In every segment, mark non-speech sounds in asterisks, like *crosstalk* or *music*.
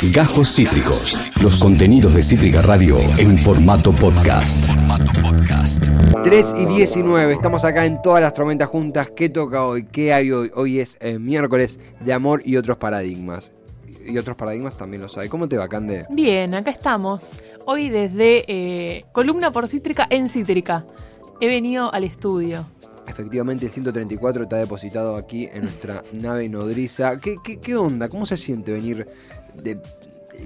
Gajos Cítricos. Los contenidos de Cítrica Radio en formato podcast. 3 y 19, estamos acá en todas las tormentas juntas. ¿Qué toca hoy? ¿Qué hay hoy? Hoy es eh, miércoles de amor y otros paradigmas. Y otros paradigmas también lo sabe. ¿Cómo te va, Cande? Bien, acá estamos. Hoy desde eh, Columna por Cítrica en Cítrica. He venido al estudio. Efectivamente, el 134 está depositado aquí en nuestra nave nodriza. ¿Qué, qué, qué onda? ¿Cómo se siente venir de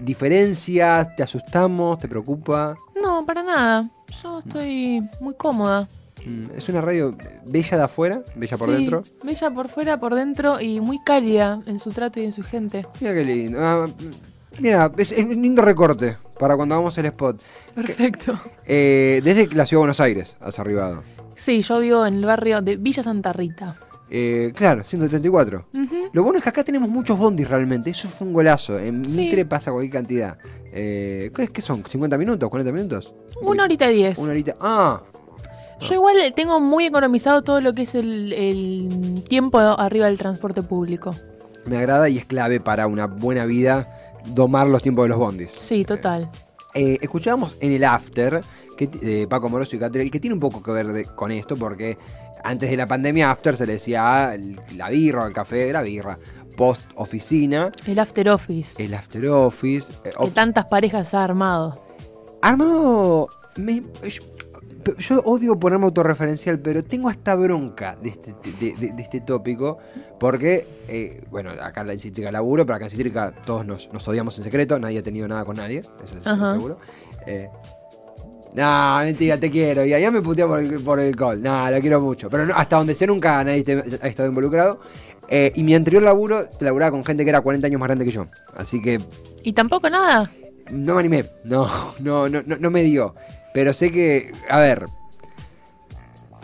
diferencias? ¿Te asustamos? ¿Te preocupa? No, para nada. Yo estoy muy cómoda. Mm, Es una radio bella de afuera, bella por Sí, dentro. Bella por fuera, por dentro y muy cálida en su trato y en su gente. Mira qué lindo. Ah, mira, es, es un lindo recorte para cuando hagamos el spot. Perfecto. Eh, desde la ciudad de Buenos Aires has arribado. Sí, yo vivo en el barrio de Villa Santa Rita. Eh, claro, 134. Ujú. Lo bueno es que acá tenemos muchos bondis realmente. Eso fue un golazo. En Sí. Mitre pasa cualquier cantidad. Eh, ¿qué, qué son? ¿50 minutos? ¿40 minutos? Una horita y diez. Una horita. Ah, Yo igual tengo muy economizado todo lo que es el, el tiempo arriba del transporte público. me agrada y es clave para una buena vida domar los tiempos de los bondis. Sí, total. Eh, escuchábamos en el After que, de Paco Moroso y Catrell, que tiene un poco que ver de- con esto, porque antes de la pandemia After se le decía la birra, el café, la birra. Post oficina, El after office. el after office. eh, que tantas parejas ha armado. Armado. me- yo, yo odio ponerme autorreferencial, pero tengo hasta bronca de este, de, de- de este tópico. Porque, eh, bueno, acá en Cítrica laburo, pero acá en Cítrica todos nos, nos odiamos en secreto. Nadie ha tenido nada con nadie, eso es Ajá. seguro. Eh, no, mentira, te quiero. Y allá me puteó por el, por el call. No, lo quiero mucho. Pero no, hasta donde sé nunca nadie te- ha estado involucrado. Eh, y mi anterior laburo, laburaba con gente que era 40 años más grande que yo. Así que Y tampoco nada. no me animé, no, no, no, no, no me dio. Pero sé que, a ver.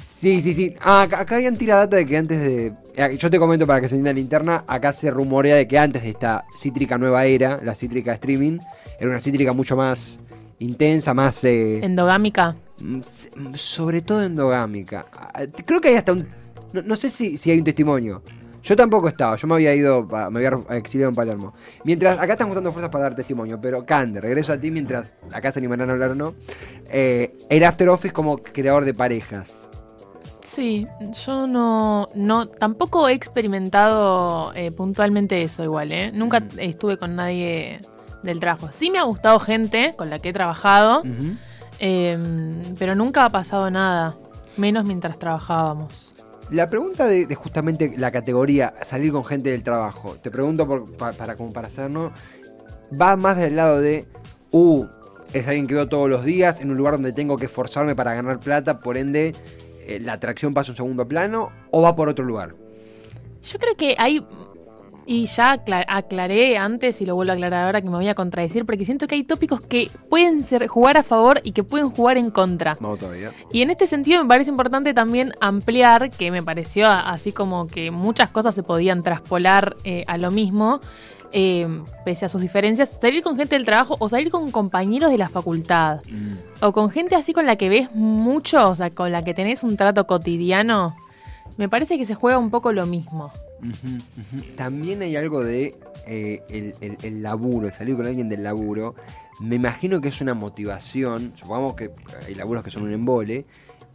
Sí, sí, sí. Ah, acá, acá habían tirado data de que antes de. eh, Yo te comento para que se entienda la interna. Acá se rumorea de que antes de esta cítrica nueva era, la cítrica streaming, era una cítrica mucho más intensa, más. eh, Endogámica. mm, mm, sobre todo endogámica. Ah, Creo que hay hasta un. No, no sé si, si hay un testimonio. Yo tampoco estaba, yo me había ido, me había exiliado en Palermo. Mientras, acá están juntando fuerzas para dar testimonio, pero Cande, regreso a ti mientras, acá se animarán a hablar o no. Eh, era After Office como creador de parejas. Sí, yo no, no, tampoco he experimentado eh, puntualmente eso igual, ¿eh? Nunca Mm. estuve con nadie del trabajo. Sí me ha gustado gente con la que he trabajado, eh, pero nunca ha pasado nada, menos mientras trabajábamos. La pregunta de, de justamente la categoría salir con gente del trabajo, te pregunto por- pa- para como para hacernos, va más del lado de, uh, es alguien que veo todos los días en un lugar donde tengo que esforzarme para ganar plata, por ende eh, la atracción pasa a un segundo plano, o va por otro lugar. Yo creo que hay, y ya acla- aclaré antes y lo vuelvo a aclarar ahora que me voy a contradecir, porque siento que hay tópicos que pueden ser, jugar a favor y que pueden jugar en contra. Vamos todavía. Y en este sentido me parece importante también ampliar, que me pareció así como que muchas cosas se podían traspolar eh, a lo mismo, eh, pese a sus diferencias, salir con gente del trabajo o salir con compañeros de la facultad, o con gente así con la que ves mucho, o sea, con la que tenés un trato cotidiano, me parece que se juega un poco lo mismo. También hay algo de eh, el, el- el laburo, el salir con alguien del laburo. Me imagino que es una motivación. Supongamos que hay laburos que son un embole.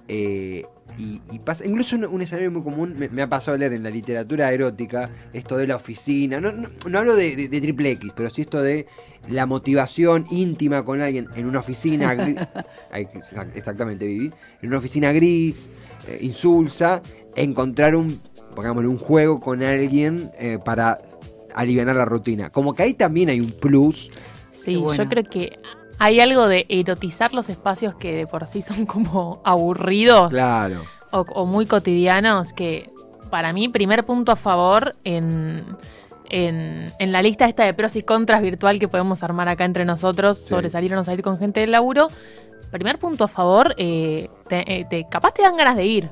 eh, y, y pasa, incluso un, un escenario muy común me, me ha pasado a leer en la literatura erótica esto de la oficina. No, no, no hablo de, de- de triple X, pero sí esto de la motivación íntima con alguien en una oficina. gri- *laughs* Ay, exact- exactamente, Vivi. En una oficina gris, eh, insulsa, encontrar un, pongámosle, un juego con alguien eh, para aliviar la rutina. Como que ahí también hay un plus. Sí, bueno. yo creo que hay algo de erotizar los espacios que de por sí son como *laughs* aburridos. Claro. o, o muy cotidianos que para mí primer punto a favor en, en, en la lista esta de pros y contras virtual que podemos armar acá entre nosotros Sí. sobre salir o no salir con gente del laburo. Primer punto a favor, eh, te- eh, te- capaz te dan ganas de ir.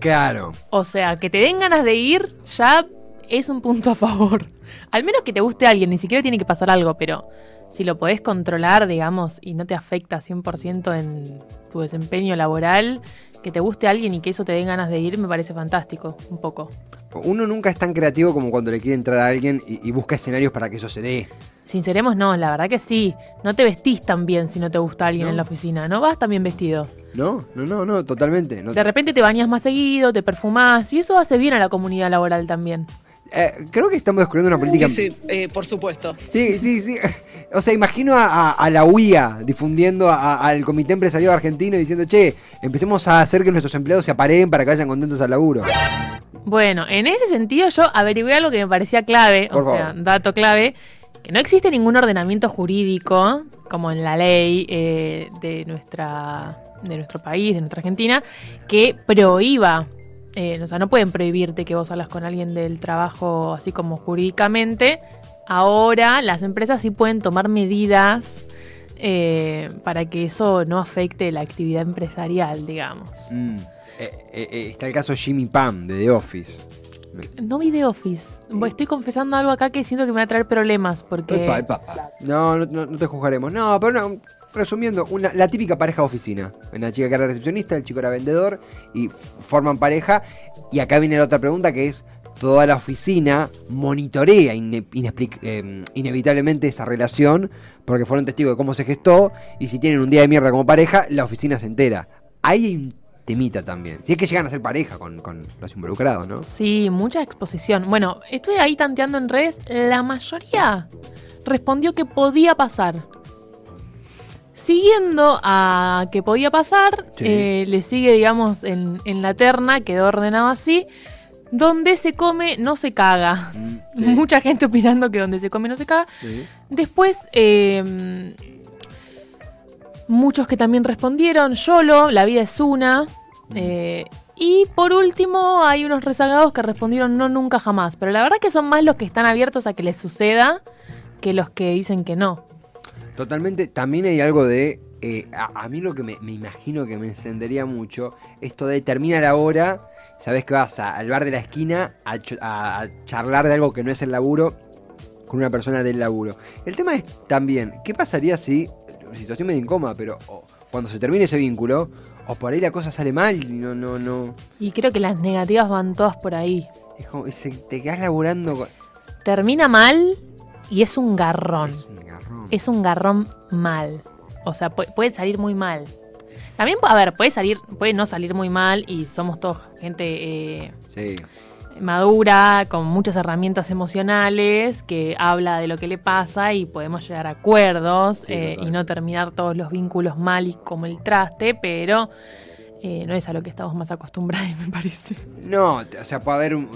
Claro. O sea, que te den ganas de ir ya es un punto a favor. *laughs* Al menos que te guste alguien, ni siquiera tiene que pasar algo, pero si lo podés controlar, digamos, y no te afecta 100% en tu desempeño laboral, que te guste alguien y que eso te den ganas de ir, me parece fantástico, un poco. Uno nunca es tan creativo como cuando le quiere entrar a alguien y, y busca escenarios para que eso se dé. Sinceremos, no, la verdad que sí. No te vestís tan bien si no te gusta alguien No. en la oficina. No vas tan bien vestido. No, no, no, no, totalmente. no. De repente te bañas más seguido, te perfumás y eso hace bien a la comunidad laboral también. Eh, creo que estamos descubriendo una política. Sí, sí, eh, por supuesto. Sí, sí, sí. O sea, imagino a, a- a la UIA difundiendo a- al Comité Empresarial Argentino diciendo, che, empecemos a hacer que nuestros empleados se apareen para que vayan contentos al laburo. Bueno, en ese sentido yo averigué algo que me parecía clave, Por o sea, dato clave, que no existe ningún ordenamiento jurídico, como en la ley eh, de, nuestra, de nuestro país, de nuestra Argentina, que prohíba, eh, o sea, no pueden prohibirte que vos hablas con alguien del trabajo así como jurídicamente. Ahora las empresas sí pueden tomar medidas eh, para que eso no afecte la actividad empresarial, digamos. Mm. Está el caso Jimmy Pam de The Office. No vi The Office. Estoy confesando algo acá que siento que me va a traer problemas porque... Epa, epa. No, no, no- no te juzgaremos. No, pero no, resumiendo, una, la típica pareja de oficina. Una chica que era recepcionista, el chico era vendedor y forman pareja. Y acá viene la otra pregunta que es, toda la oficina monitorea ine- eh, inevitablemente esa relación porque fueron testigos de cómo se gestó y si tienen un día de mierda como pareja, la oficina se entera. Ahí hay un temita también. Si es que llegan a ser pareja con, con los involucrados, ¿no? Sí, mucha exposición. Bueno, estuve ahí tanteando en redes. La mayoría respondió que podía pasar. Siguiendo a que podía pasar, Sí. eh, le sigue, digamos, en, en la terna, quedó ordenado así, donde se come no se caga. Mm, *laughs* sí, Mucha gente opinando que donde se come no se caga. sí. Después, eh, muchos que también respondieron, YOLO, la vida es una. Eh, y por último, hay unos rezagados que respondieron no, nunca, jamás. Pero la verdad que son más los que están abiertos a que les suceda que los que dicen que no. Totalmente, también hay algo de, eh, a, a mí lo que me, me imagino que me encendería mucho, esto de termina la hora, sabes que vas a- al bar de la esquina a charlar de algo que no es el laburo con una persona del laburo. El tema es también, ¿qué pasaría si, situación medio incómoda, pero cuando se termine ese vínculo, o por ahí la cosa sale mal y no, no, no, Y creo que las negativas van todas por ahí. es como, te quedas laburando con... Termina mal y es un garrón. Es un garrón. Es un garrón mal. O sea, pu- puede salir muy mal. También, a ver, puede salir, puede no salir muy mal y somos todos gente eh, Sí. Madura, con muchas herramientas emocionales, que habla de lo que le pasa y podemos llegar a acuerdos Sí, eh, y no terminar todos los vínculos mal y como el traste, pero eh, no es a lo que estamos más acostumbrados, *laughs* me parece. No, o sea, puede haber un,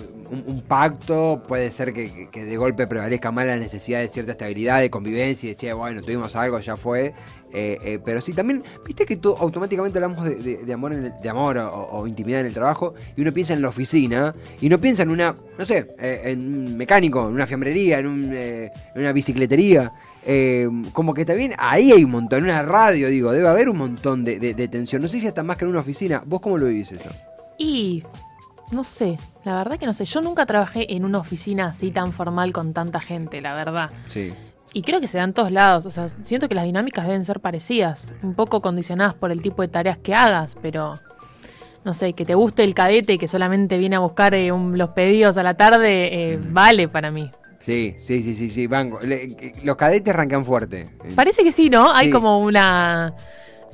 un- pacto, puede ser que, de golpe prevalezca más la necesidad de cierta estabilidad, de convivencia, de che, bueno, tuvimos algo, ya fue. eh, eh, pero sí, también, viste que tú, automáticamente hablamos de, amor, en el- de amor o, intimidad en el trabajo, y uno piensa en la oficina, y no piensa en una, no sé, eh, en un mecánico, en una fiambrería, en, un, una bicicletería. eh, como que también ahí hay un montón, en una radio, digo, debe haber un montón de, de- de tensión. No sé si hasta más que en una oficina. ¿Vos cómo lo vivís eso? Y no sé, la verdad que no sé. Yo nunca trabajé en una oficina así tan formal con tanta gente, la verdad. Sí. Y creo que se da en todos lados. O sea, siento que las dinámicas deben ser parecidas. Un poco condicionadas por el tipo de tareas que hagas, pero. No sé, que te guste el cadete que solamente viene a buscar eh, un- los pedidos a la tarde, eh, vale para mí. Sí, sí, sí, sí, sí, banco. Le- los cadetes arrancan fuerte. Parece que sí, ¿no? Hay como una.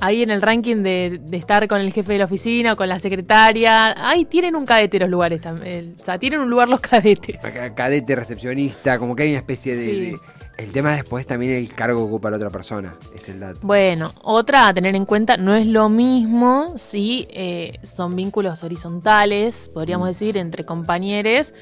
Ahí en el ranking de, de estar con el jefe de la oficina o con la secretaria. Ahí tienen un cadete los lugares también. O sea, tienen un lugar los *laughs* cadetes. Ca- Cadete, recepcionista, como que hay una especie de, Sí. de- El tema después también el cargo que ocupa la otra persona. Es el dato. Bueno, otra a tener en cuenta, no es lo mismo si eh, son vínculos horizontales, podríamos decir, entre compañeros,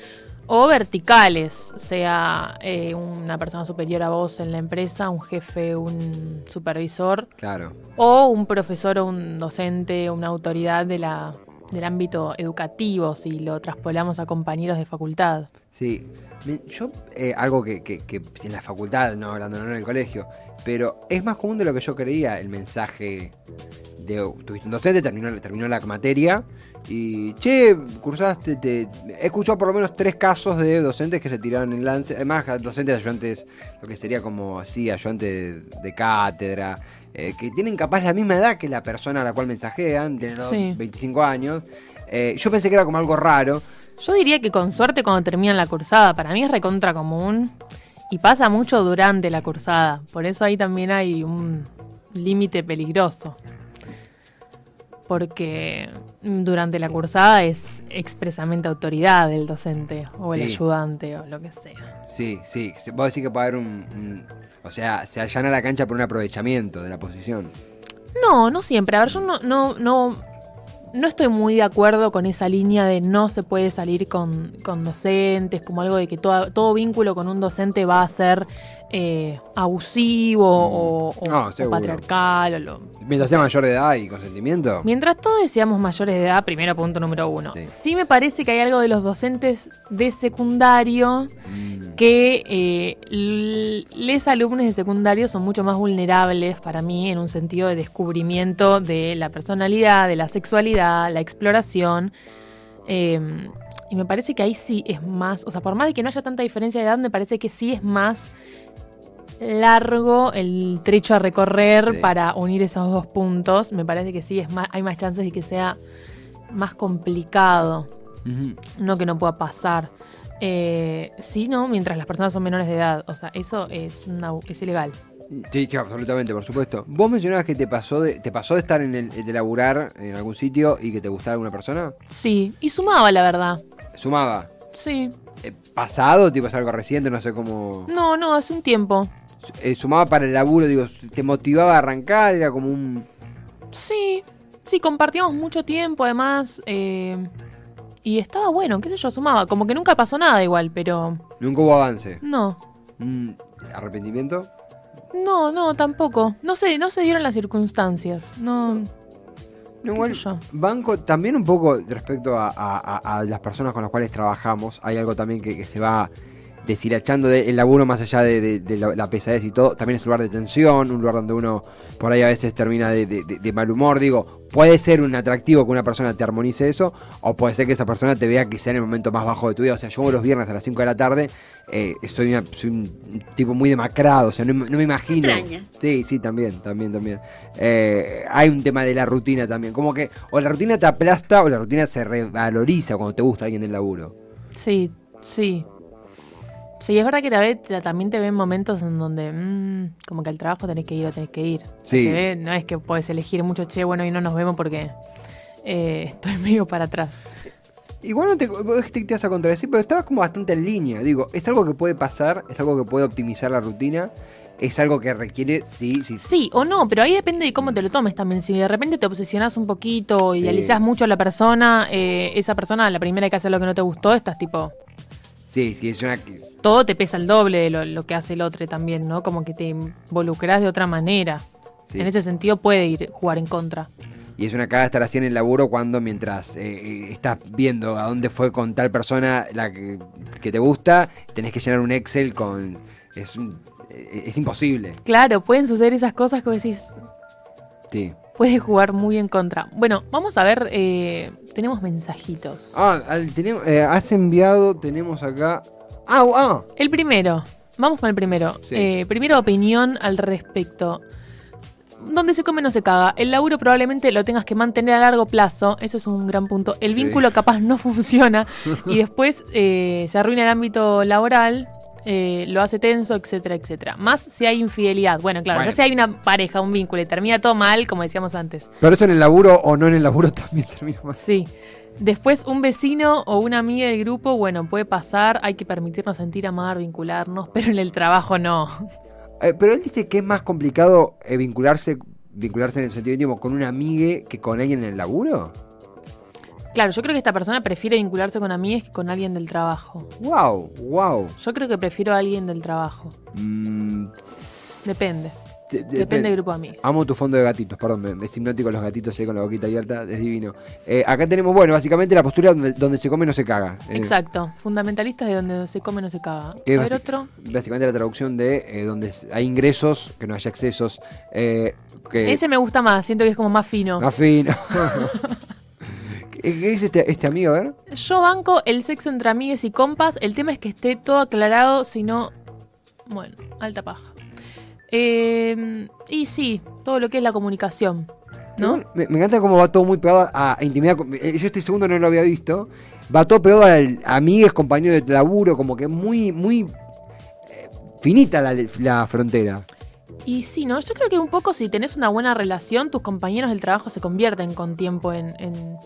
o verticales, sea eh, una persona superior a vos en la empresa, un jefe, un supervisor, Claro. o un profesor o un docente, una autoridad de la, del ámbito educativo, si lo traspolamos a compañeros de facultad. Sí. Yo, eh, algo que, que- que en la facultad, no hablando no en el colegio, pero es más común de lo que yo creía el mensaje de tuviste un docente, terminó, terminó la materia y che, cursaste, te, he escuchado por lo menos tres casos de docentes que se tiraron en lance, además docentes ayudantes, lo que sería como así, ayudantes de, de cátedra, eh, que tienen capaz la misma edad que la persona a la cual mensajean, tienen los Sí. 25 años. Eh, yo pensé que era como algo raro. Yo diría que con suerte cuando terminan la cursada, para mí es recontra común. Y pasa mucho durante la cursada. Por eso ahí también hay un límite peligroso. Porque durante la cursada es expresamente autoridad del docente o el ayudante o lo que sea. Sí, sí. Vos decís que puede haber un, un- O sea, se allana la cancha por un aprovechamiento de la posición. No, no siempre. A ver, yo no, no, no, no estoy muy de acuerdo con esa línea de no se puede salir con, con docentes, como algo de que toda- todo vínculo con un docente va a ser eh, abusivo o, o- No, o seguro. patriarcal. O lo, Mientras sea mayor de edad y consentimiento. Mientras todos seamos mayores de edad, primero punto número uno. Sí. Sí. me parece que hay algo de los docentes de secundario Mm, que eh, les alumnos de secundario son mucho más vulnerables para mí en un sentido de descubrimiento de la personalidad, de la sexualidad, la exploración. Eh, y me parece que ahí sí es más, o sea, por más de que no haya tanta diferencia de edad, me parece que sí es más largo el trecho a recorrer Sí. para unir esos dos puntos. Me parece que sí es más, hay más chances de que sea más complicado no que no pueda pasar. Eh, sí, no, mientras las personas son menores de edad. O sea, eso es, una, es ilegal. Sí, sí, absolutamente, por supuesto. ¿Vos mencionabas que te pasó de, te pasó de estar en el, de laburar en algún sitio y que te gustara alguna persona? Sí, y sumaba, la verdad. Sumaba. Sí. Eh, ¿Pasado? Tipo, es algo reciente, no sé cómo. No, no, hace un tiempo. Eh, sumaba para el laburo, digo, ¿te motivaba a arrancar? Era como un. Sí, sí, compartíamos mucho tiempo, además. eh, y estaba bueno, qué sé yo, sumaba. Como que nunca pasó nada igual, pero Nunca hubo avance. no. Mm, ¿Arrepentimiento? No, no, tampoco. No sé, no se dieron las circunstancias. No. No, ¿Qué igual, yo? banco, también un poco respecto a, a- a- a las personas con las cuales trabajamos, hay algo también que, que se va deshilachando del laburo más allá de, de- de la, la pesadez y todo, también es un lugar de tensión, un lugar donde uno por ahí a veces termina de, de- de- de mal humor, digo, puede ser un atractivo que una persona te armonice eso, o puede ser que esa persona te vea quizá en el momento más bajo de tu vida, o sea, yo los viernes a las 5 de la tarde eh, soy, una- soy un tipo muy demacrado, o sea, no, me- no me imagino... Extrañas. Sí, sí, también, también, también. Eh, hay un tema de la rutina también. Como que o la rutina te aplasta o la rutina se revaloriza cuando te gusta alguien del laburo. Sí, sí. Sí, es verdad que te también te ven momentos en donde, mm, como que al trabajo tenés que ir o tenés que ir. Sí. Ve- no es que puedes elegir mucho, che, bueno, y no nos vemos porque eh, estoy *laughs* medio para atrás. Igual no te, te, te vas a contradecir, pero estabas como bastante en línea. Digo, es algo que puede pasar, es algo que puede optimizar la rutina, es algo que requiere, sí, sí, sí. Sí o no, pero ahí depende de cómo te lo tomes también. Si de repente te obsesionás un poquito, Sí. idealizás mucho a la persona, eh, esa persona, la primera que hace lo que no te gustó, estás tipo, Sí, sí, es una. todo te pesa el doble de lo, lo que hace el otro también, ¿no? Como que te involucrás de otra manera. sí. En ese sentido puede ir jugar en contra. Y es una caga estar así en el laburo cuando mientras eh, eh, estás viendo a dónde fue con tal persona la que, que te gusta, tenés que llenar un Excel con... Es, un- eh, es imposible. Claro, pueden suceder esas cosas que decís, Sí. Puede jugar muy en contra. Bueno, vamos a ver, eh, tenemos mensajitos. Ah, al- tenemos, eh, has enviado, tenemos acá... Ah, ah, El primero, vamos con el primero. Sí. Eh, primera opinión al respecto. Donde se come no se caga. El laburo probablemente lo tengas que mantener a largo plazo. Eso es un gran punto. El Sí. vínculo capaz no *laughs* funciona. y después eh, se arruina el ámbito laboral. Eh, lo hace tenso, etcétera, etcétera. Más si hay infidelidad. Bueno, claro, Bueno. si hay una pareja, un vínculo y termina todo mal, como decíamos antes. pero eso en el laburo o no en el laburo *laughs* también termina mal. Sí. Después, un vecino o una amiga del grupo, bueno, puede pasar, hay que permitirnos sentir, amar, vincularnos, *laughs* pero en el trabajo no. Eh, pero él dice que es más complicado eh, vincularse vincularse en el sentido íntimo con una amiga que con alguien en el laburo. Claro, yo creo que esta persona prefiere vincularse con amigas que con alguien del trabajo. Wow, wow. Yo creo que prefiero a alguien del trabajo. Mm, Depende. de- de- Depende del grupo de amigas. Amo tu fondo de gatitos, perdón, es hipnótico los gatitos ahí con la boquita abierta, es divino. Eh, acá tenemos, bueno, básicamente la postura donde, donde se come no se caga. Eh, Exacto. Fundamentalistas de donde se come no se caga. ¿Qué A ver otro. Básicamente la traducción de eh, donde hay ingresos, que no haya excesos. Eh, que, Ese me gusta más, siento que es como más fino. Más fino. *laughs* ¿Qué, dice este, este amigo? A ver. Yo banco el sexo entre amigues y compas. El tema es que esté todo aclarado, si no. Bueno, alta paja. Eh, y sí, todo lo que es la comunicación. ¿No? Me, me encanta cómo va todo muy pegado a, a intimidad. eh, Yo este segundo no lo había visto. Va todo pegado al amigues, compañeros de laburo, como que muy, muy. eh, finita la, la frontera. Y sí, ¿no? Yo creo que un poco si tenés una buena relación, tus compañeros del trabajo se convierten con tiempo en, en,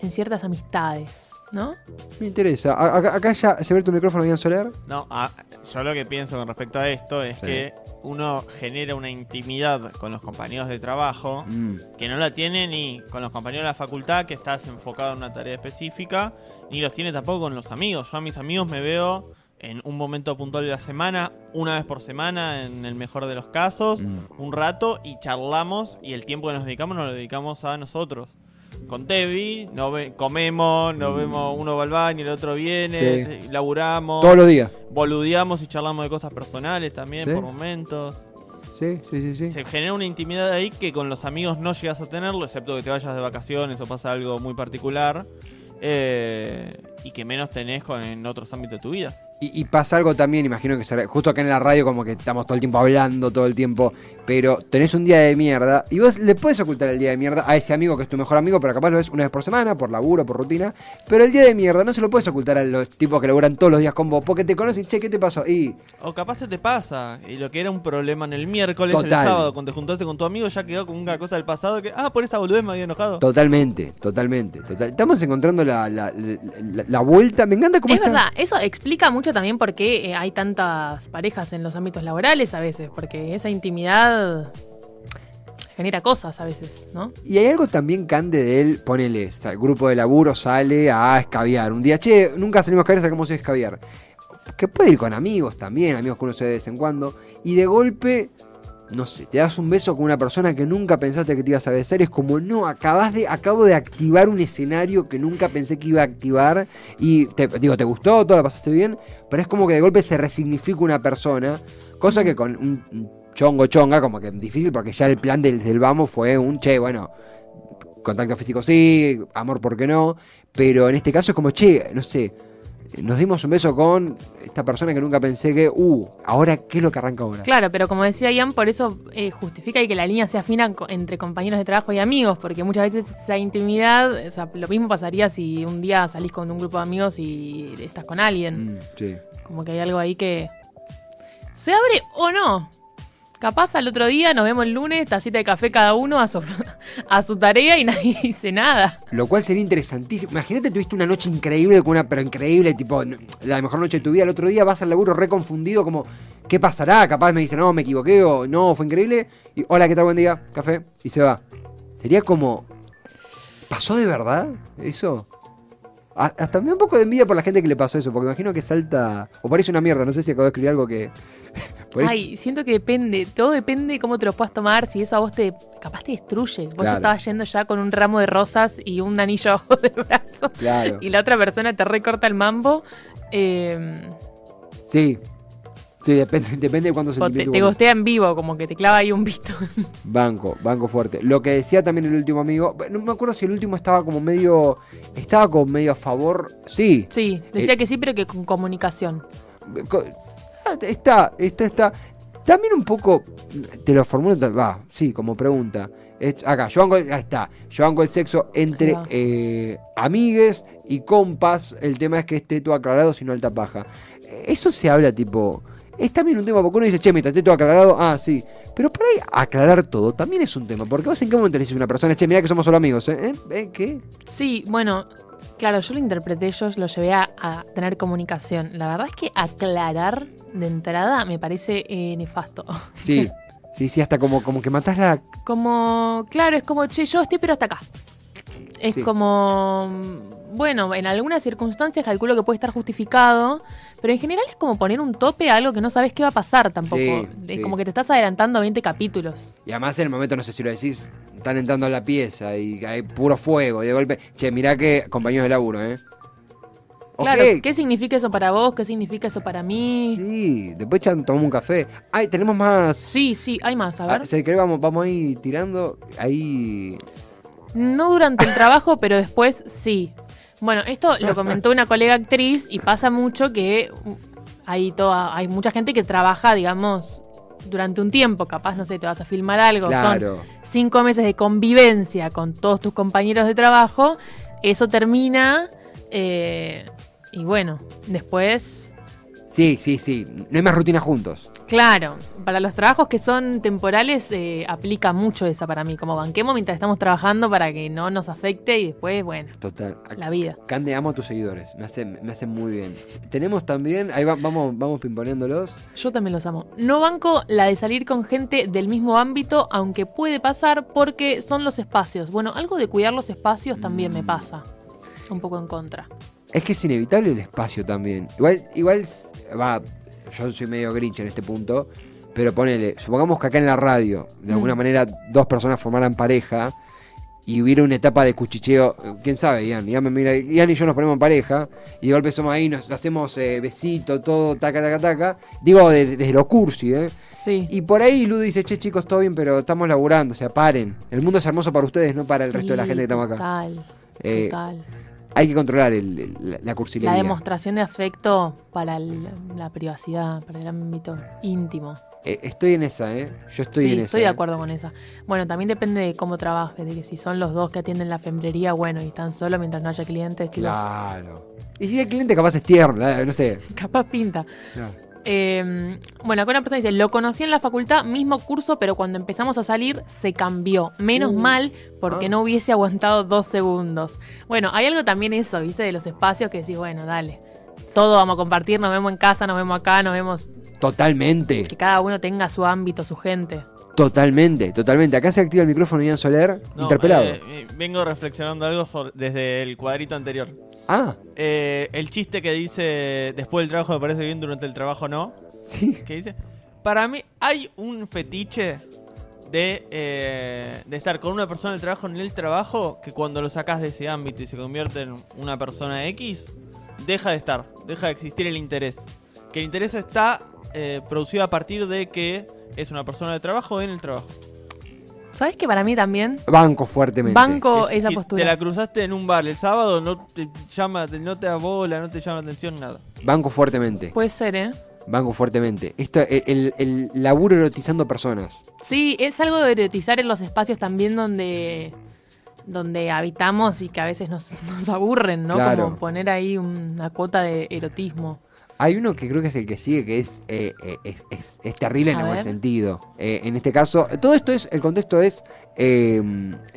en ciertas amistades, ¿no? Me interesa. A- Acá, acá ya se ve tu micrófono bien Soler. No, ah, yo lo que pienso con respecto a esto es Sí. que uno genera una intimidad con los compañeros de trabajo Mm. que no la tiene ni con los compañeros de la facultad que estás enfocado en una tarea específica, ni los tiene tampoco con los amigos. Yo a mis amigos me veo en un momento puntual de la semana, una vez por semana en el mejor de los casos, Mm. un rato y charlamos y el tiempo que nos dedicamos nos lo dedicamos a nosotros. Con Tevi, no ve- comemos, nos vemos, uno va al baño, el otro viene, Sí. te- laburamos, Todos los días. boludeamos y charlamos de cosas personales también Sí. por momentos. Sí, sí, sí, sí. Se genera una intimidad ahí que con los amigos no llegas a tenerlo, excepto que te vayas de vacaciones o pasa algo muy particular. eh, y que menos tenés con, en otros ámbitos de tu vida. Y, y pasa algo también, imagino que será- justo acá en la radio como que estamos todo el tiempo hablando, todo el tiempo, pero tenés un día de mierda y vos le puedes ocultar el día de mierda a ese amigo que es tu mejor amigo, pero capaz lo ves una vez por semana, por laburo, por rutina, pero el día de mierda no se lo puedes ocultar a los tipos que laburan todos los días con vos, porque te conocen, che, ¿qué te pasó? Y O capaz se te pasa, y lo que era un problema en el miércoles, el Total. sábado, cuando te juntaste con tu amigo, ya quedó como una cosa del pasado que, ah, por esa boludez me había enojado. totalmente, totalmente, total. Estamos encontrando la, la- la- la vuelta, me encanta cómo Es está. verdad, eso explica mucho también por qué eh, hay tantas parejas en los ámbitos laborales a veces, porque esa intimidad genera cosas a veces, ¿no? Y hay algo también cande de él, ponele, el grupo de laburo sale a escabiar. Un día, che, nunca salimos a escabiar, sacamos a escabiar. Que puede ir con amigos también, amigos que uno se ve de vez en cuando. Y de golpe, no sé, te das un beso con una persona que nunca pensaste que te ibas a besar. Es como, no, acabas de, acabo de activar un escenario que nunca pensé que iba a activar. Y te digo, te gustó, todo la pasaste bien. Pero es como que de golpe se resignifica una persona. Cosa que con un chongo chonga, como que difícil, porque ya el plan del, del vamos fue un che, bueno, contacto físico sí, amor, ¿por qué no? Pero en este caso es como, che, no sé, nos dimos un beso con esta persona que nunca pensé que, uh, ahora, ¿qué es lo que arranca ahora? Claro, pero como decía Ian, por eso eh, justifica que la línea sea fina entre compañeros de trabajo y amigos, porque muchas veces esa intimidad, o sea, lo mismo pasaría si un día salís con un grupo de amigos y estás con alguien. Mm, sí. Como que hay algo ahí que se abre o no. Capaz al otro día nos vemos el lunes, tacita de café cada uno a su, *laughs* a su tarea y nadie *laughs* dice nada. Lo cual sería interesantísimo. Imagínate, tuviste una noche increíble con una, pero increíble, tipo, la mejor noche de tu vida. El otro día vas al laburo reconfundido, como, ¿qué pasará? Capaz me dice, no, me equivoqué, o no, fue increíble. Y, hola, ¿qué tal? Buen día, café, y se va. Sería como, ¿pasó de verdad eso? Hasta me da un poco de envidia por la gente que le pasó eso, porque imagino que salta, o parece una mierda, no sé si acabo de escribir algo que... *laughs* Ay, siento que depende, todo depende de cómo te lo puedas tomar, si eso a vos te, capaz te destruye. Vos Claro. estabas yendo ya con un ramo de rosas y un anillo *laughs* abajo del brazo Claro, y la otra persona te recorta el mambo. eh, sí. Sí, depende, *laughs* depende de cuándo se te, te gostea en vivo, como que te clava ahí un visto. *laughs* Banco, banco fuerte. Lo que decía también el último amigo, no me acuerdo si el último estaba como medio, estaba como medio a favor, sí, Sí, decía Eh, que sí, pero que con comunicación. co- ah, está, está, está. También un poco, te lo formulo, va, sí, como pregunta. Acá, yo hago, ahí está, yo hago el sexo entre eh, amigues y compas, el tema es que esté todo aclarado, si no alta paja. Eh, Eso se habla tipo, es también un tema, porque uno dice, che, mientras esté todo aclarado, ah, sí. Pero por ahí aclarar todo también es un tema, porque vos en qué momento le dices a una persona, che, mirá que somos solo amigos, ¿eh? ¿Eh? ¿Eh? ¿Qué? Sí, bueno, claro, yo lo interpreté, yo lo llevé a, a tener comunicación. La verdad es que aclarar de entrada me parece eh, nefasto. *laughs* Sí, sí, sí, hasta como, como que matás la... Como, claro, es como, che, yo estoy pero hasta acá. Es Sí. como, mm, bueno, en algunas circunstancias calculo que puede estar justificado, pero en general es como poner un tope a algo que no sabes qué va a pasar tampoco. Sí, es sí. como que te estás adelantando a 20 capítulos. Y además en el momento, no sé si lo decís, están entrando a la pieza y hay puro fuego y de golpe, che, mirá que compañeros de laburo, ¿eh? Claro, ¿qué significa eso para vos? ¿Qué significa eso para mí? Sí, después ya tomamos un café. Ay, tenemos más... Sí, sí, hay más, a Ah, ver. si querés, vamos, vamos ahí tirando. Ahí... No durante el trabajo, pero después sí. Bueno, esto lo comentó una colega actriz y pasa mucho que uh, hay toda, hay mucha gente que trabaja, digamos, durante un tiempo. Capaz, no sé, te vas a filmar algo. Son Claro. cinco meses de convivencia con todos tus compañeros de trabajo. Eso termina. eh, y bueno, después Sí, sí, sí. No hay más rutina juntos. Claro, para los trabajos que son temporales eh, aplica mucho esa para mí, como banquemos mientras estamos trabajando para que no nos afecte y después, bueno, Total. la vida. Cande, amo a tus seguidores. Me hacen, me hacen muy bien. Tenemos también, ahí va- vamos, vamos pimponeándolos. Yo también los amo. No banco la de salir con gente del mismo ámbito, aunque puede pasar porque son los espacios. Bueno, algo de cuidar los espacios también me pasa. Un poco en contra. Es que es inevitable el espacio también. Igual, igual, va, yo soy medio grinch en este punto, pero ponele, supongamos que acá en la radio, de alguna Mm. manera, dos personas formaran pareja y hubiera una etapa de cuchicheo, quién sabe, Ian, Ian, mira, Ian y yo nos ponemos en pareja y de golpe somos ahí, nos hacemos eh, besito, todo, taca, taca, taca. Digo, de- desde lo cursi, ¿eh? Sí. Y por ahí Lu dice, che chicos, todo bien, pero estamos laburando, o sea, paren. El mundo es hermoso para ustedes, no para el resto de la gente que estamos acá. Total. Eh, total. Hay que controlar el- el- la, la La cursilería. demostración de afecto para el- la privacidad, para el ámbito íntimo. Eh, estoy en esa, ¿eh? Yo estoy sí, en esa. estoy de ¿eh? acuerdo con esa. Bueno, también depende de cómo trabajes, de que si son los dos que atienden la fembrería, bueno, y están solos mientras no haya clientes, Claro. Y si el cliente capaz es tierno, eh, no sé. *laughs* capaz pinta. Eh, bueno, acá una persona dice, lo conocí en la facultad, mismo curso, pero cuando empezamos a salir se cambió. Menos Uh. mal, porque Ah. no hubiese aguantado dos segundos. Bueno, hay algo también eso, viste, de los espacios que decís, bueno, dale. Todo vamos a compartir, nos vemos en casa, nos vemos acá, nos vemos... Totalmente. Que cada uno tenga su ámbito, su gente. Totalmente, totalmente. Acá se activa el micrófono Ian Soler, No, interpelado. eh, eh, vengo reflexionando algo sobre- desde el cuadrito anterior. Ah, Eh, el chiste que dice después del trabajo me parece bien, durante el trabajo no. sí. ¿Qué dice? Para mí hay un fetiche de, eh, de estar con una persona del trabajo en el trabajo que cuando lo sacas de ese ámbito y se convierte en una persona X, deja de estar, deja de existir el interés. Que el interés está producido a partir de que es una persona de trabajo en el trabajo. ¿Sabes que para mí también? Banco fuertemente. Banco Es- esa postura. Te la cruzaste en un bar el sábado, no te llama, no te da bola, no te llama la atención, nada. Banco fuertemente. Puede ser, ¿eh? Banco fuertemente. Esto, el, el- el laburo erotizando personas. Sí, es algo de erotizar en los espacios también donde donde habitamos y que a veces nos, *laughs* nos aburren, ¿no? Claro. Como poner ahí una cuota de erotismo. Hay uno que creo que es el que sigue, que es, eh, eh, es, es- es terrible en A el buen ver. sentido. Eh, en este caso, todo esto es, el contexto es eh,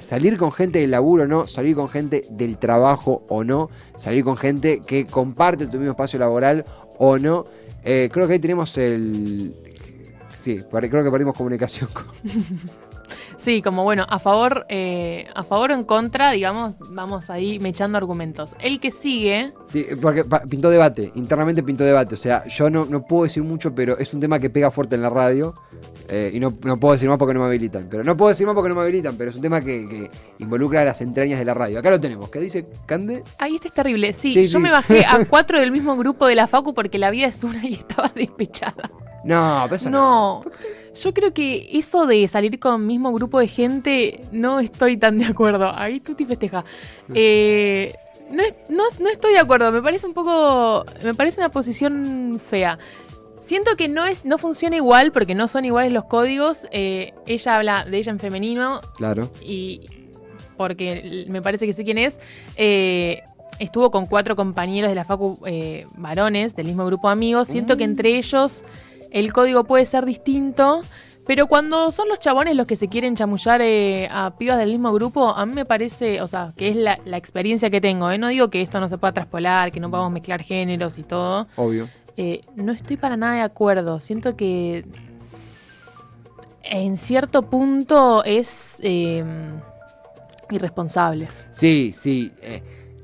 salir con gente del laburo o no, salir con gente del trabajo o no, salir con gente que comparte tu mismo espacio laboral o no. Eh, creo que ahí tenemos el... Sí, creo que perdimos comunicación con... *laughs* Sí, como bueno, a favor, eh, a favor o en contra, digamos, vamos ahí mechando argumentos. El que sigue, Sí, porque pa- pintó debate, internamente pintó debate. O sea, yo no, no puedo decir mucho, pero es un tema que pega fuerte en la radio. eh, y no, no puedo decir más porque no me habilitan. Pero no puedo decir más porque no me habilitan, pero es un tema que, que involucra a las entrañas de la radio. Acá lo tenemos. ¿Qué dice Cande? ahí este es terrible. Sí, Sí, yo sí. me bajé a *laughs* cuatro del mismo grupo de la Facu porque la vida es una y estaba despechada. No, pero eso no. No, yo creo que eso de salir con mismo grupo de gente, no estoy tan de acuerdo. Ahí tú te festeja. Eh, no, no, no estoy de acuerdo, me parece un poco, me parece una posición fea. Siento que no es, no funciona igual porque no son iguales los códigos. Eh, ella habla de ella en femenino Claro. y porque me parece que sé quién es, eh, estuvo con cuatro compañeros de la Facu eh, varones del mismo grupo de amigos. Siento que entre ellos el código puede ser distinto. Pero cuando son los chabones los que se quieren chamullar eh, a pibas del mismo grupo, a mí me parece, o sea, que es la, la experiencia que tengo. ¿eh? No digo que esto no se pueda traspolar, que no podamos mezclar géneros y todo. Obvio. Eh, no estoy para nada de acuerdo. Siento que en cierto punto es eh, irresponsable. Sí, sí.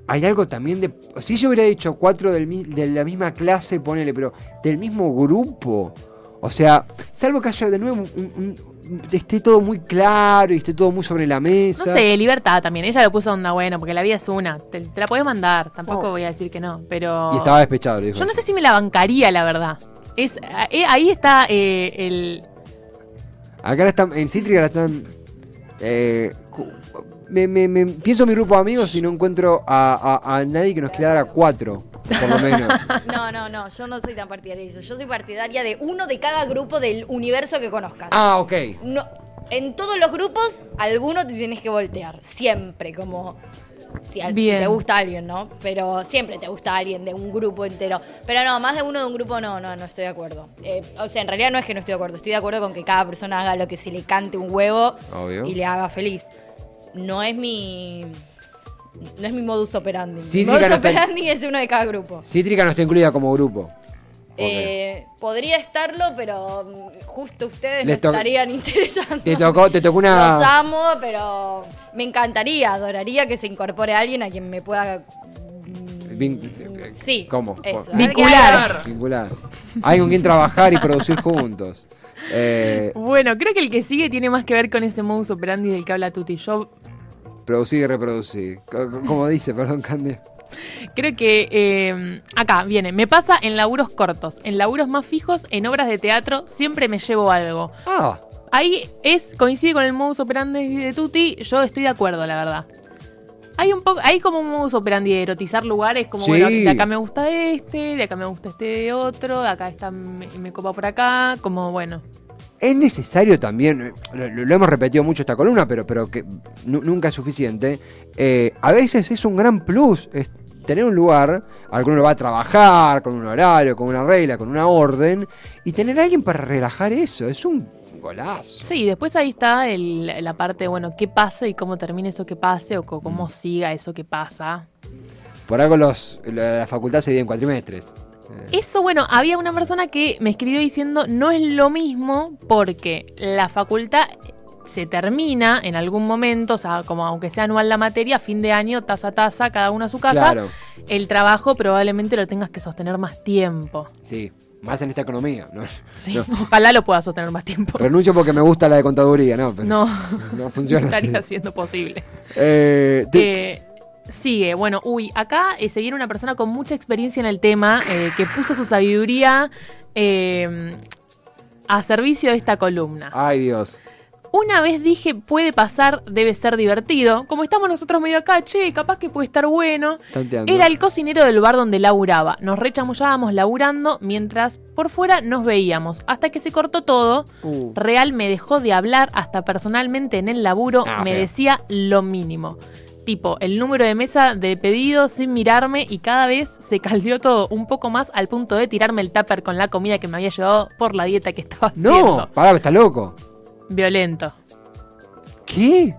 Hay algo también de. Si yo hubiera dicho cuatro del de la misma clase, ponele, pero del mismo grupo. O sea, salvo que haya de nuevo un- un- un- esté todo muy claro y esté todo muy sobre la No mesa. sé, libertad también. Ella lo puso onda, bueno, porque la vida es una. Te, te la podés mandar, tampoco Oh. voy a decir que no. Pero Y estaba despechado, dijo. yo no sé si me la bancaría, la verdad. Es, eh, ahí está eh, el... Acá la están, en Cítrica la están. eh, me, me- me- pienso en mi grupo de amigos y no encuentro a, a- a nadie que nos quiera dar a cuatro, por lo menos. *laughs* No, no, no, yo no soy tan partidaria de eso. Yo soy partidaria de uno de cada grupo del universo que conozcas. ah, ok. No, En todos los grupos, alguno te tienes que voltear. Siempre, como. Si, al- si te gusta alguien, ¿no? Pero siempre te gusta alguien de un grupo entero. Pero no, más de uno de un grupo no, no, no estoy de acuerdo. Eh, o sea, en realidad no es que no estoy de acuerdo. Estoy de acuerdo con que cada persona haga lo que se le cante un huevo Obvio. y le haga feliz. No es mi. No es mi modus operandi. Mi modus no está- operandi es uno de cada grupo. Cítrica no está incluida como grupo. Eh, podría estarlo, pero mm, justo ustedes Les estarían *laughs* interesando. Te tocó, te tocó Los una. amo, pero me encantaría, adoraría que se incorpore alguien a quien me pueda. mm, Vin- Sí. ¿Cómo? eso. Vincular. Vincular. Hay con quien trabajar y producir juntos. Eh, Bueno, creo que el que sigue tiene más que ver con ese modus operandi del que habla Tuti. Yo producir y reproducir. Co- co- Como dice, perdón, Candy. creo que eh, acá viene. Me pasa en laburos cortos, en laburos más fijos, en obras de teatro, siempre me llevo algo. Ah, Ahí es, coincide con el modus operandi de Tuti, yo estoy de acuerdo, la verdad. Hay un poco, hay como un modus operandi de erotizar lugares, como Sí. bueno, de acá me gusta este, de acá me gusta este otro, de acá está me, me copa por acá, como bueno. es necesario también, lo, lo hemos repetido mucho esta columna, pero, pero que nu- nunca es suficiente. eh, a veces es un gran plus es tener un lugar al que uno va a trabajar, con un horario, con una regla, con una orden, y tener a alguien para relajar eso. Es un golazo. Sí, después ahí está el- la parte, bueno, qué pasa y cómo termina eso que pase o cómo siga eso que pasa. Por algo los, la, la facultad se divide en cuatrimestres. Eh, Eso, bueno, había una persona que me escribió diciendo no es lo mismo porque la facultad se termina en algún momento, o sea, como aunque sea anual la materia, fin de año, taza a taza, cada uno a su casa. Claro, El trabajo probablemente lo tengas que sostener más tiempo. sí. Más en esta economía. ¿no? Sí, No. ojalá lo pueda sostener más tiempo. Renuncio porque me gusta la de contaduría, ¿no? Pero No, no funciona *laughs* así. estaría siendo posible. Eh, te- Eh, sigue, bueno, uy, acá eh, se viene una persona con mucha experiencia en el tema, eh, que puso su sabiduría eh, a servicio de esta columna. Ay, Dios. Una vez dije, puede pasar, debe ser divertido. Como estamos nosotros medio acá, che, capaz que puede estar bueno. Tanteando. Era el cocinero del bar donde laburaba. Nos rechamullábamos laburando mientras por fuera nos veíamos. Hasta que se cortó todo. Uh. Real me dejó de hablar hasta personalmente en el laburo Ah, me feo. decía lo mínimo. Tipo, el número de mesa de pedido sin mirarme y cada vez se caldeó todo un poco más al punto de tirarme el tupper con la comida que me había llevado por la dieta que estaba No, haciendo. pará, está loco. Violento. ¿Qué?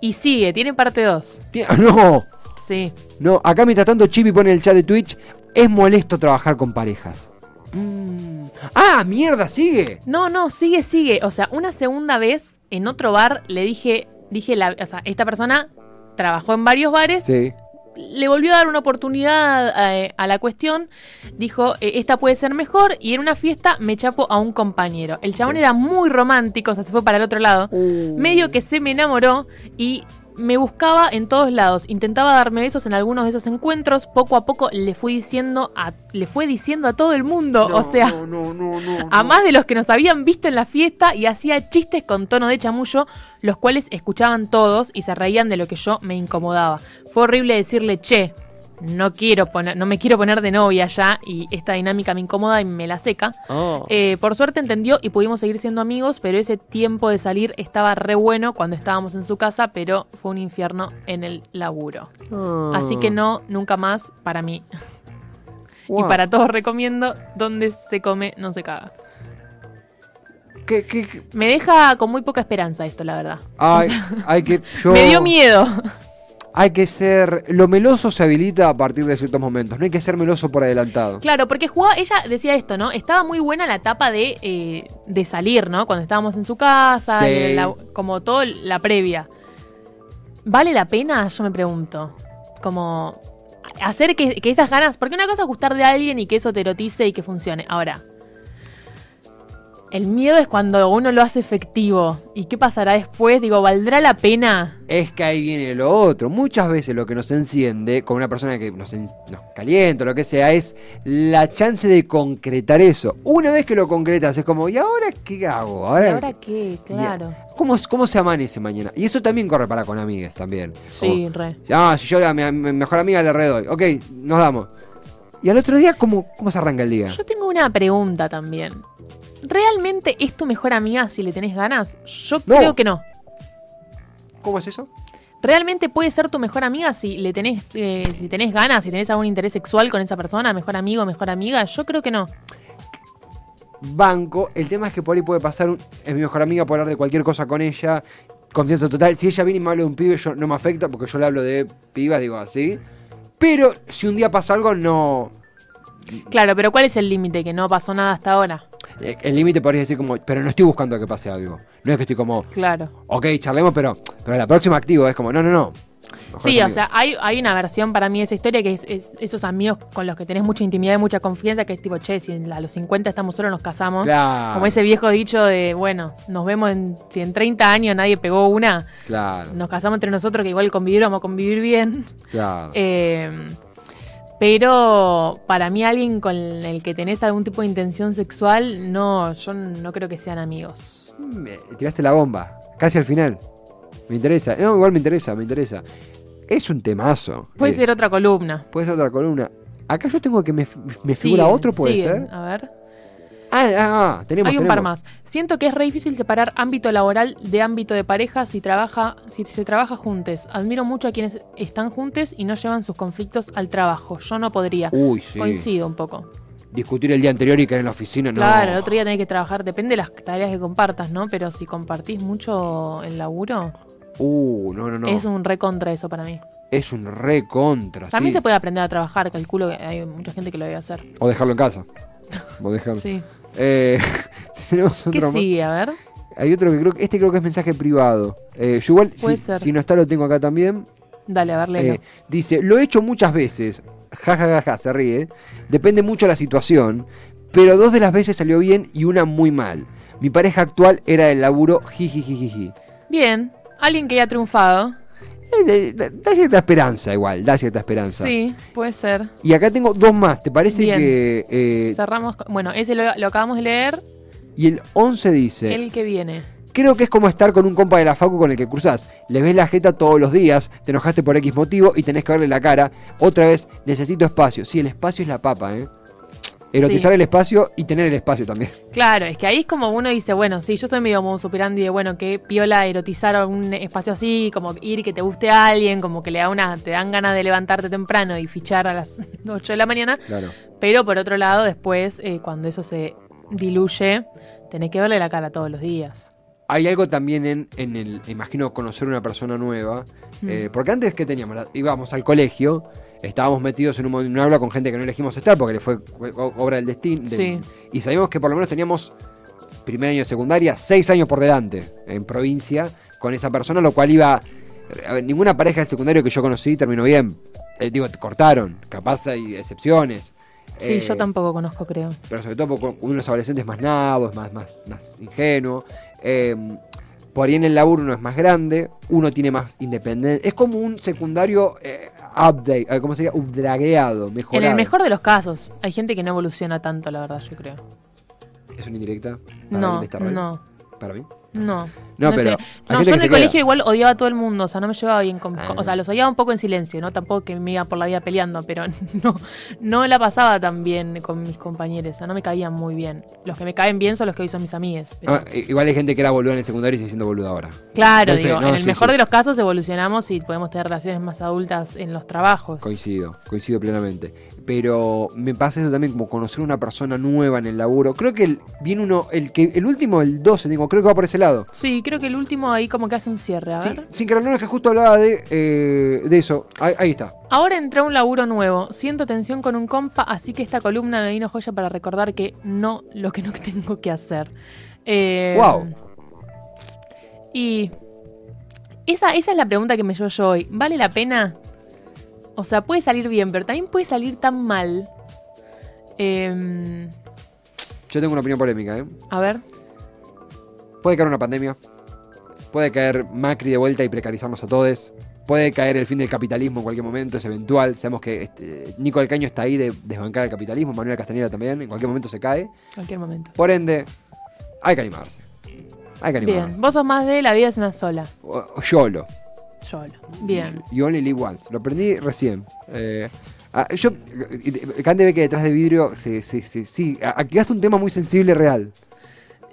Y sigue, tiene parte 2. Ti- *laughs* No, Sí. no. Acá mientras tanto Chibi pone en el chat de Twitch, es molesto trabajar con parejas. Mm. Ah, mierda, sigue. No, no, sigue, sigue. O sea, una segunda vez en otro bar le dije, dije la, o sea, esta persona trabajó en varios bares, Sí. Le volvió a dar una oportunidad a la cuestión, dijo, eh, esta puede ser mejor, y en una fiesta me chapo a un compañero. El chabón era muy romántico, o sea, se fue para el otro lado. Medio que se me enamoró y me buscaba en todos lados. Intentaba darme besos en algunos de esos encuentros. Poco a poco le fui diciendo a, le fue diciendo a todo el mundo. o sea, no, no. *laughs* a más de los que nos habían visto en la fiesta y hacía chistes con tono de chamullo, los cuales escuchaban todos y se reían de lo que yo me incomodaba. Fue horrible decirle, che, no quiero poner, no me quiero poner de novia ya y esta dinámica me incomoda y me la seca. Oh. Eh, por suerte entendió y pudimos seguir siendo amigos, pero ese tiempo de salir estaba re bueno cuando estábamos en su casa, pero fue un infierno en el laburo. Ah. Así que no, nunca más para mí. *laughs* Wow. Y para todos recomiendo, donde se come, no se caga. ¿Qué, qué, qué? Me deja con muy poca esperanza esto, la verdad. Ay, hay que. Yo, *laughs* Me dio miedo. Hay que ser. Lo meloso se habilita a partir de ciertos momentos. No hay que ser meloso por adelantado. Claro, porque jugaba, ella decía esto, ¿no? Estaba muy buena la etapa de, eh, de salir, ¿no? Cuando estábamos en su casa, Sí. y la- como todo la previa. ¿Vale la pena? Yo me pregunto. Como hacer que, que esas ganas, porque una cosa es gustar de alguien y que eso te erotice y que funcione. Ahora, el miedo es cuando uno lo hace efectivo. ¿Y qué pasará después? Digo, ¿valdrá la pena? Es que ahí viene lo otro. Muchas veces lo que nos enciende con una persona que nos, en- nos calienta o lo que sea es la chance de concretar eso. Una vez que lo concretas es como, ¿y ahora qué hago? ¿Y Ahora, ahora qué? Claro. ¿cómo, cómo se amanece mañana? Y eso también corre para con amigas también. Sí, re. Ah, si yo a mi, a mi mejor amiga le redoy. Ok, nos damos. Y al otro día, ¿cómo, cómo se arranca el día? Yo tengo una pregunta también. ¿Realmente es tu mejor amiga si le tenés ganas? Yo No. creo que no. ¿Cómo es eso? ¿Realmente puede ser tu mejor amiga si le tenés, eh, si tenés ganas, si tenés algún interés sexual con esa persona, mejor amigo, mejor amiga? Yo creo que no. Banco. El tema es que por ahí puede pasar. un- es mi mejor amiga, puedo hablar de cualquier cosa con ella. Confianza total. Si ella viene y me habla de un pibe, yo no me afecta porque yo le hablo de pibas, digo así. Pero si un día pasa algo, no. Claro, pero ¿cuál es el límite? Que no pasó nada hasta ahora. Eh, El límite podría decir como, pero no estoy buscando que pase algo. No es que estoy como, Claro. ok, charlemos, pero, pero la próxima activo es como, no, no, no. Sí, o amigos. sea, hay, hay una versión para mí de esa historia que es, es esos amigos con los que tenés mucha intimidad y mucha confianza, que es tipo, che, si a los 50 estamos solos, nos casamos. Claro. Como ese viejo dicho de, bueno, nos vemos en, si en 30 años nadie pegó una, Claro, nos casamos entre nosotros, que igual convivir vamos a convivir bien. claro. Eh, pero para mí alguien con el que tenés algún tipo de intención sexual, no, yo no creo que sean amigos. Me tiraste la bomba, casi al final. Me interesa. No, igual me interesa, me interesa. Es un temazo. Puede Eh, ser otra columna. Puede ser otra columna. Acá yo tengo que me, figura otro, puede siguen. ser. A ver. Ah, ah, ah, tenemos. Hay un par más. Siento que es re difícil separar ámbito laboral de ámbito de pareja si trabaja, si se trabaja juntos. Admiro mucho a quienes están juntos y no llevan sus conflictos al trabajo. Yo no podría. Uy, sí. Coincido un poco. Discutir el día anterior y caer en la oficina, no. Claro, el otro día tenés que trabajar, depende de las tareas que compartas, ¿no? Pero si compartís mucho el laburo, Uh, no, no, no. es un re contra eso para mí. Es un re contra. También sí. se puede aprender a trabajar, calculo que hay mucha gente que lo debe hacer. O dejarlo en casa. O dejarlo. *laughs* Sí. Eh, *laughs* tenemos ¿Qué otro más. sigue? A ver. Hay otro que creo que este creo que es mensaje privado. Eh, yo igual, Puede si, ser. si no está, lo tengo acá también. Dale, a ver, léelo. Eh, dice, lo he hecho muchas veces. Ja, ja, ja, ja, se ríe. Depende mucho de la situación. Pero dos de las veces salió bien y una muy mal. Mi pareja actual era del laburo jijijijiji. Bien. Alguien que haya triunfado. Eh, da, cierta esperanza igual, da cierta esperanza. Sí, puede ser. Y acá tengo dos más, ¿te parece Bien. que... eh, Cerramos. Bueno, ese lo, lo acabamos de leer. y el 11 dice... El que viene. Creo que es como estar con un compa de la facu con el que cruzás. Le ves la jeta todos los días, te enojaste por X motivo y tenés que verle la cara. Otra vez, necesito espacio. Sí, el espacio es la papa, ¿eh? Erotizar Sí. el espacio y tener el espacio también. *laughs* Claro, es que ahí es como uno dice, bueno, sí, yo soy medio como un superandi de, bueno, que piola erotizar un espacio así, como ir que te guste a alguien, como que le da una, te dan ganas de levantarte temprano y fichar a las *laughs* 8 de la mañana. Claro. Pero por otro lado, después, eh, cuando eso se diluye, tenés que verle la cara todos los días. Hay algo también en, en el, imagino, conocer una persona nueva. eh, Mm. porque antes, ¿qué teníamos? La- íbamos al colegio, estábamos metidos en un, en un aula con gente que no elegimos estar porque le fue obra del destino. Sí. Y sabíamos que por lo menos teníamos primer año de secundaria, seis años por delante en provincia con esa persona, lo cual iba. a ver, ninguna pareja del secundario que yo conocí terminó bien. Eh, digo, cortaron, capaz hay excepciones. Sí, Eh, yo tampoco conozco, creo. pero sobre todo porque uno es adolescente es más nabo, es más, más, más ingenuo. Eh, por ahí en el laburo uno es más grande, uno tiene más independencia. Es como un secundario eh, update, eh, ¿cómo sería? Updragueado, mejorado. En el mejor de los casos, hay gente que no evoluciona tanto, la verdad, yo creo. ¿Es una indirecta? No, no, ¿Para mí? no. No, pero sé. No, yo en el queda. colegio igual odiaba a todo el mundo, o sea, no me llevaba bien con... Ah. O sea, los odiaba un poco en silencio, ¿no? Tampoco que me iba por la vida peleando, pero *laughs* no, no la pasaba tan bien con mis compañeros, o sea, no me caían muy bien. Los que me caen bien son los que hoy son mis amigues. pero- Ah, igual hay gente que era boluda en el secundario y sigue siendo boluda ahora. Claro, digo, en el sí, mejor sí. de los casos evolucionamos y podemos tener relaciones más adultas en los trabajos. Coincido, coincido plenamente. Pero me pasa eso también como conocer una persona nueva en el laburo. Creo que el, viene uno, el que el último, el 12, digo, creo que va por ese lado. Sí, creo que el último ahí como que hace un cierre, a Sí, ver. sin querer, no es que justo hablaba de, eh, de eso. Ahí, ahí está. Ahora entré a un laburo nuevo. Siento tensión con un compa, así que esta columna me vino joya para recordar que no lo que no *laughs* tengo que hacer. Eh, Guau. Y esa, esa es la pregunta que me llevo yo hoy. ¿Vale la pena? O sea, puede salir bien, pero también puede salir tan mal. Eh, Yo tengo una opinión polémica, ¿eh? a ver. Puede caer una pandemia. Puede caer Macri de vuelta y precarizarnos a todos. Puede caer el fin del capitalismo en cualquier momento, es eventual. Sabemos que este, Nico del Caño está ahí de desbancar el capitalismo, Manuel Castañeda también, en cualquier momento se cae. Cualquier momento. Por ende, hay que animarse. Hay que animarse. Bien. Vos sos más de la vida es una sola. YOLO. Solo. Bien. You only live once. Lo aprendí recién. Eh, ah, yo, Cande ve que detrás de vidrio, sí, sí, sí, sí. Activaste un tema muy sensible real.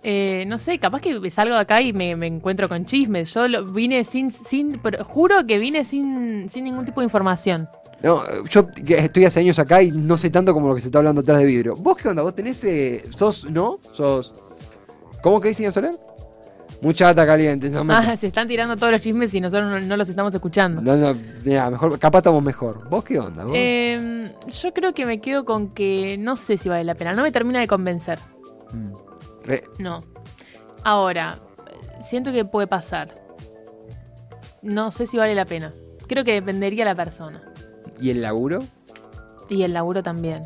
Eh, no sé, capaz que salgo de acá y me, me encuentro con chismes. Yo lo- vine sin, sin, pero juro que vine sin, sin ningún tipo de información. No, yo que estoy hace años acá y no sé tanto como lo que se está hablando atrás de vidrio. ¿Vos qué onda? ¿Vos tenés. eh, sos. ¿No? ¿Sos. ¿Cómo que señor Soler? Mucha data caliente. No, me- Ah, *laughs* se están tirando todos los chismes y nosotros no, no los estamos escuchando. no, no, mirá, mejor, capaz estamos mejor. ¿Vos qué onda? ¿Vos? Eh, yo creo que me quedo con que no sé si vale la pena. No me termina de convencer. Mm. Re- No. Ahora, siento que puede pasar. No sé si vale la pena. Creo que dependería de la persona. ¿Y el laburo? Y el laburo también.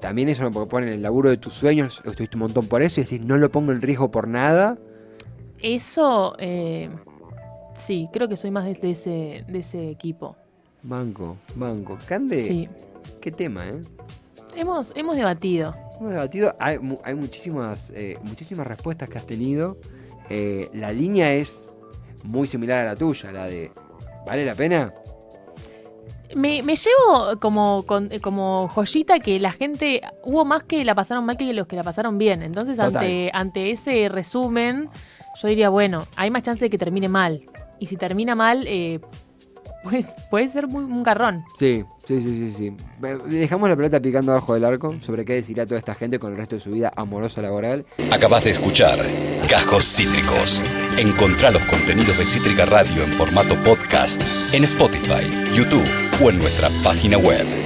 También eso, porque ponen el laburo de tus sueños, estuviste un montón por eso y decís, no lo pongo en riesgo por nada. Eso, eh, sí, creo que soy más de, ese, de ese equipo. Banco, banco. Cande, Sí. qué tema, ¿eh? Hemos, hemos debatido. Hemos debatido, hay, hay muchísimas, eh, muchísimas respuestas que has tenido. Eh, la línea es muy similar a la tuya, la de, ¿vale la pena? Me, me llevo como, con- eh, como joyita que la gente, hubo más que la pasaron mal que los que la pasaron bien. Entonces, Total. ante, ante ese resumen, yo diría, bueno, hay más chance de que termine mal. Y si termina mal, eh, pues, puede ser muy, un garrón. Sí, sí, sí, sí, sí. Dejamos la pelota picando abajo del arco sobre qué decidirá toda esta gente con el resto de su vida amorosa laboral. Acabas de escuchar Cajos Cítricos. Encontrá los contenidos de Cítrica Radio en formato podcast en Spotify, YouTube o en nuestra página web.